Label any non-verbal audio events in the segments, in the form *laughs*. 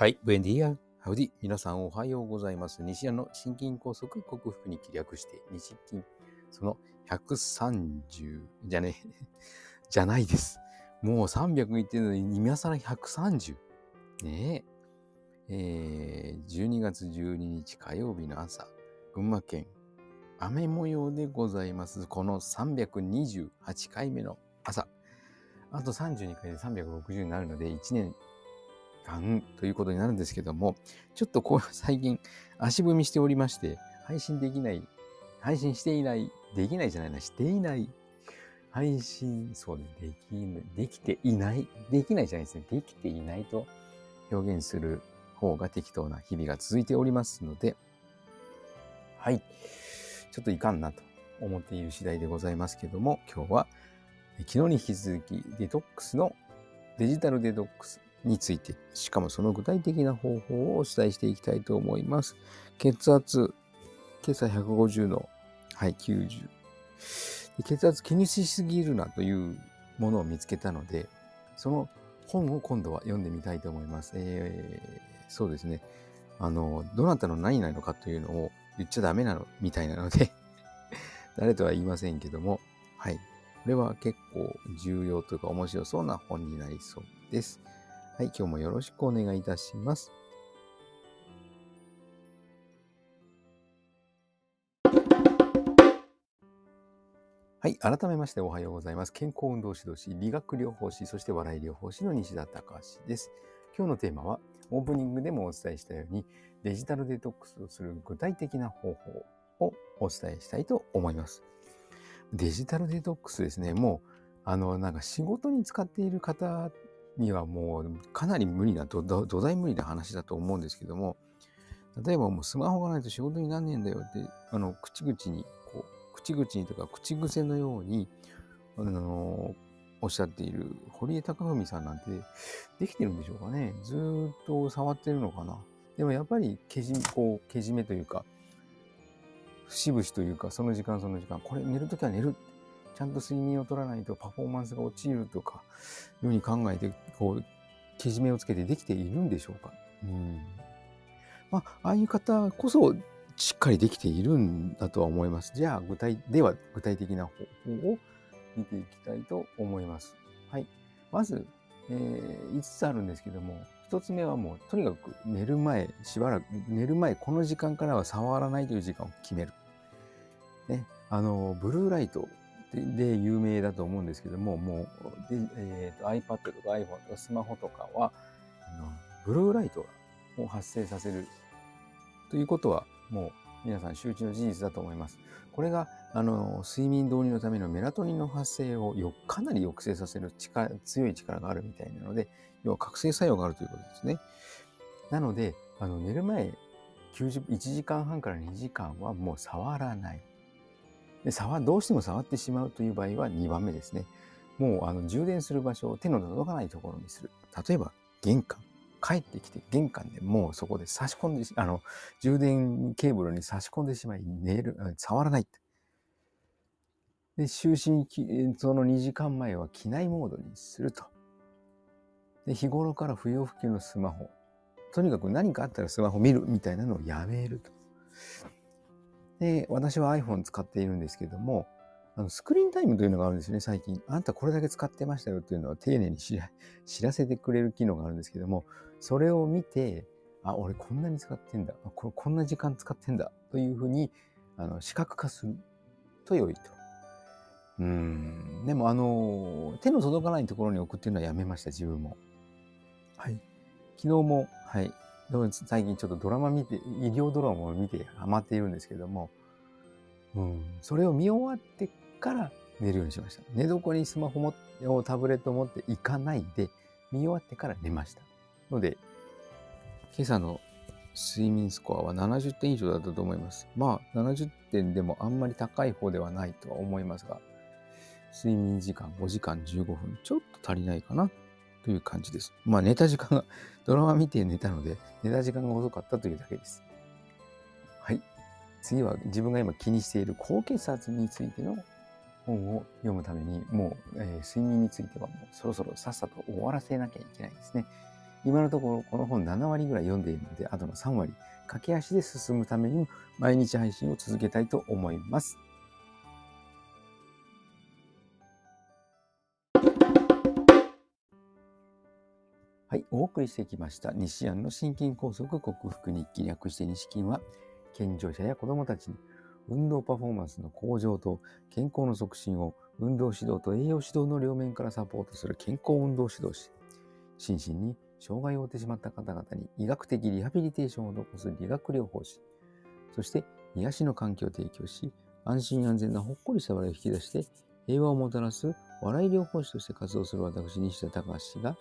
はい、ブエンディアン。ハウディ。皆さんおはようございます。西屋の心筋梗塞克服に気略して、西筋、その130じゃね、*laughs* じゃないです。もう300いってるのに、今更130。ねえ。えー、12月12日火曜日の朝、群馬県、雨模様でございます。この328回目の朝。あと32回で360になるので、1年間ということになるんですけども、ちょっとこう最近足踏みしておりまして、配信できない、配信していない、できないじゃないな、していない、配信、そうね、できない、できていない、できないじゃないですね、できていないと表現する方が適当な日々が続いておりますので、はい、ちょっといかんなと思っている次第でございますけども、今日は昨日に引き続きデトックスのデジタルデトックスについて、しかもその具体的な方法をお伝えしていきたいと思います。血圧、今朝150の、はい、90。血圧気にしすぎるなというものを見つけたので、その本を今度は読んでみたいと思います。えー、そうですね。あの、どなたの何々のかというのを言っちゃダメなのみたいなので *laughs* 誰とは言いませんけども、はい。これは結構重要というか面白そうな本になりそうです。はい、今日もよろしくお願いいたします。はい、改めましておはようございます。健康運動指導士、理学療法士、そして笑い療法士の西田隆です。今日のテーマは、オープニングでもお伝えしたように、デジタルデトックスをする具体的な方法をお伝えしたいと思います。デジタルデトックスですね、もう、あの、なんか仕事に使っている方にはもうかなり無理な土土台無理な話だと思うんですけども例えばもうスマホがないと仕事になんねえんだよってあの口々にこう口々にとか口癖のようにあのおっしゃっている堀江貴文さんなんてできてるんでしょうかね。ずっと触ってるのかな。でもやっぱりけじこうけじめというか節々というかその時間その時間これ寝るときは寝るちゃんと睡眠を取らないとパフォーマンスが落ちるとか、ように考えて、こう、けじめをつけてできているんでしょうか。うん。まあ、ああいう方こそ、しっかりできているんだとは思います。じゃあ、具体、では具体的な方法を見ていきたいと思います。はい。まず、えー、5つあるんですけども、1つ目はもう、とにかく寝る前、しばらく、寝る前、この時間からは触らないという時間を決める。ね。あの、ブルーライトで有名だと思うんですけども、もう、でえーと、iPad とか iPhone とかスマホとかは、あのブルーライトを発生させるということは、もう皆さん周知の事実だと思います。これが、あの、睡眠導入のためのメラトニンの発生をよかなり抑制させる力、強い力があるみたいなので、要は覚醒作用があるということですね。なので、あの寝る前90、1時間半から2時間はもう触らない。で触どうしても触ってしまうという場合は2番目ですね。もうあの充電する場所を手の届かないところにする。例えば玄関。帰ってきて玄関でもうそこで差し込んであの充電ケーブルに差し込んでしまい寝る触らないで就寝その2時間前は機内モードにするとで日頃から不要不急のスマホとにかく何かあったらスマホ見るみたいなのをやめるとで、私は iPhone 使っているんですけども、あのスクリーンタイムというのがあるんですよね、最近。あんたこれだけ使ってましたよというのを丁寧に知ら *laughs* 知らせてくれる機能があるんですけども、それを見て、あ、俺こんなに使ってんだ。あこれこんな時間使ってんだ。というふうに、あの、視覚化すると良いと。うん。でも、あの、手の届かないところに置くっていうのはやめました、自分も。はい。昨日も、はい。最近ちょっとドラマ見て、医療ドラマを見てハマっているんですけども、うん、それを見終わってから寝るようにしました。寝床にスマホもタブレットを持っていかないで、見終わってから寝ました。ので、今朝の睡眠スコアは70点以上だったと思います。まあ、70点でもあんまり高い方ではないとは思いますが、睡眠時間5時間15分、ちょっと足りないかなという感じです。まあ寝た時間が、*laughs* ドラマ見て寝たので、寝た時間が遅かったというだけです。はい。次は自分が今気にしている高血圧についての本を読むために、もう、えー、睡眠についてはもうそろそろさっさと終わらせなきゃいけないですね。今のところこの本7割ぐらい読んでいるので、あとの3割、駆け足で進むためにも毎日配信を続けたいと思います。お送りしてきました。西安の心筋梗塞克服日記略して西筋は健常者や子どもたちに運動パフォーマンスの向上と健康の促進を運動指導と栄養指導の両面からサポートする健康運動指導士。心身に障害を負ってしまった方々に医学的リハビリテーションを施す理学療法士。そして癒しの環境を提供し安心安全なほっこりした笑いを引き出して平和をもたらす笑い療法士として活動する私西田隆氏が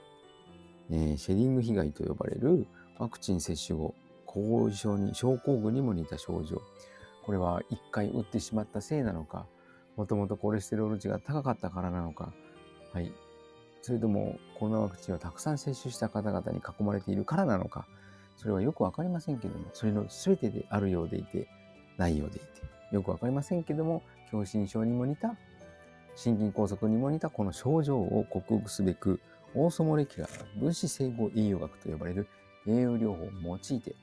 えー、シェディング被害と呼ばれるワクチン接種後、後遺症に、症候群にも似た症状。これは一回打ってしまったせいなのか、もともとコレステロール値が高かったからなのか、はい。それとも、コロナワクチンをたくさん接種した方々に囲まれているからなのか、それはよくわかりませんけども、それの全てであるようでいて、ないようでいて、よくわかりませんけども、狭心症にも似た、心筋梗塞にも似たこの症状を克服すべく、オーソモレキュラー分子整合栄養学と呼ばれる栄養療法を用いて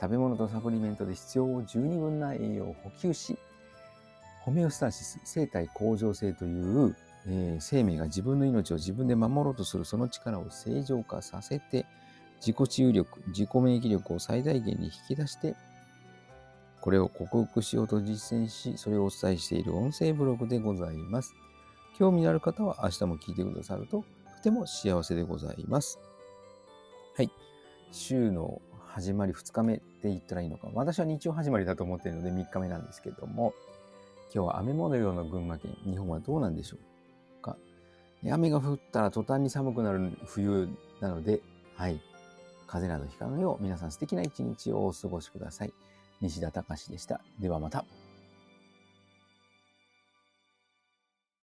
食べ物とサプリメントで必要十二分な栄養を補給しホメオスタシス生体向上性という、えー、生命が自分の命を自分で守ろうとするその力を正常化させて自己治癒力自己免疫力を最大限に引き出してこれを克服しようと実践しそれをお伝えしている音声ブログでございます。興味のある方は明日も聞いてくださるとても幸せでございます。はい。週の始まり2日目って言ったらいいのか。私は日曜始まりだと思っているので3日目なんですけども、今日は雨模様の群馬県、日本はどうなんでしょうか。雨が降ったら途端に寒くなる冬なので、はい。風邪などひかぬよう皆さん素敵な一日をお過ごしください。西田隆でした。ではまた。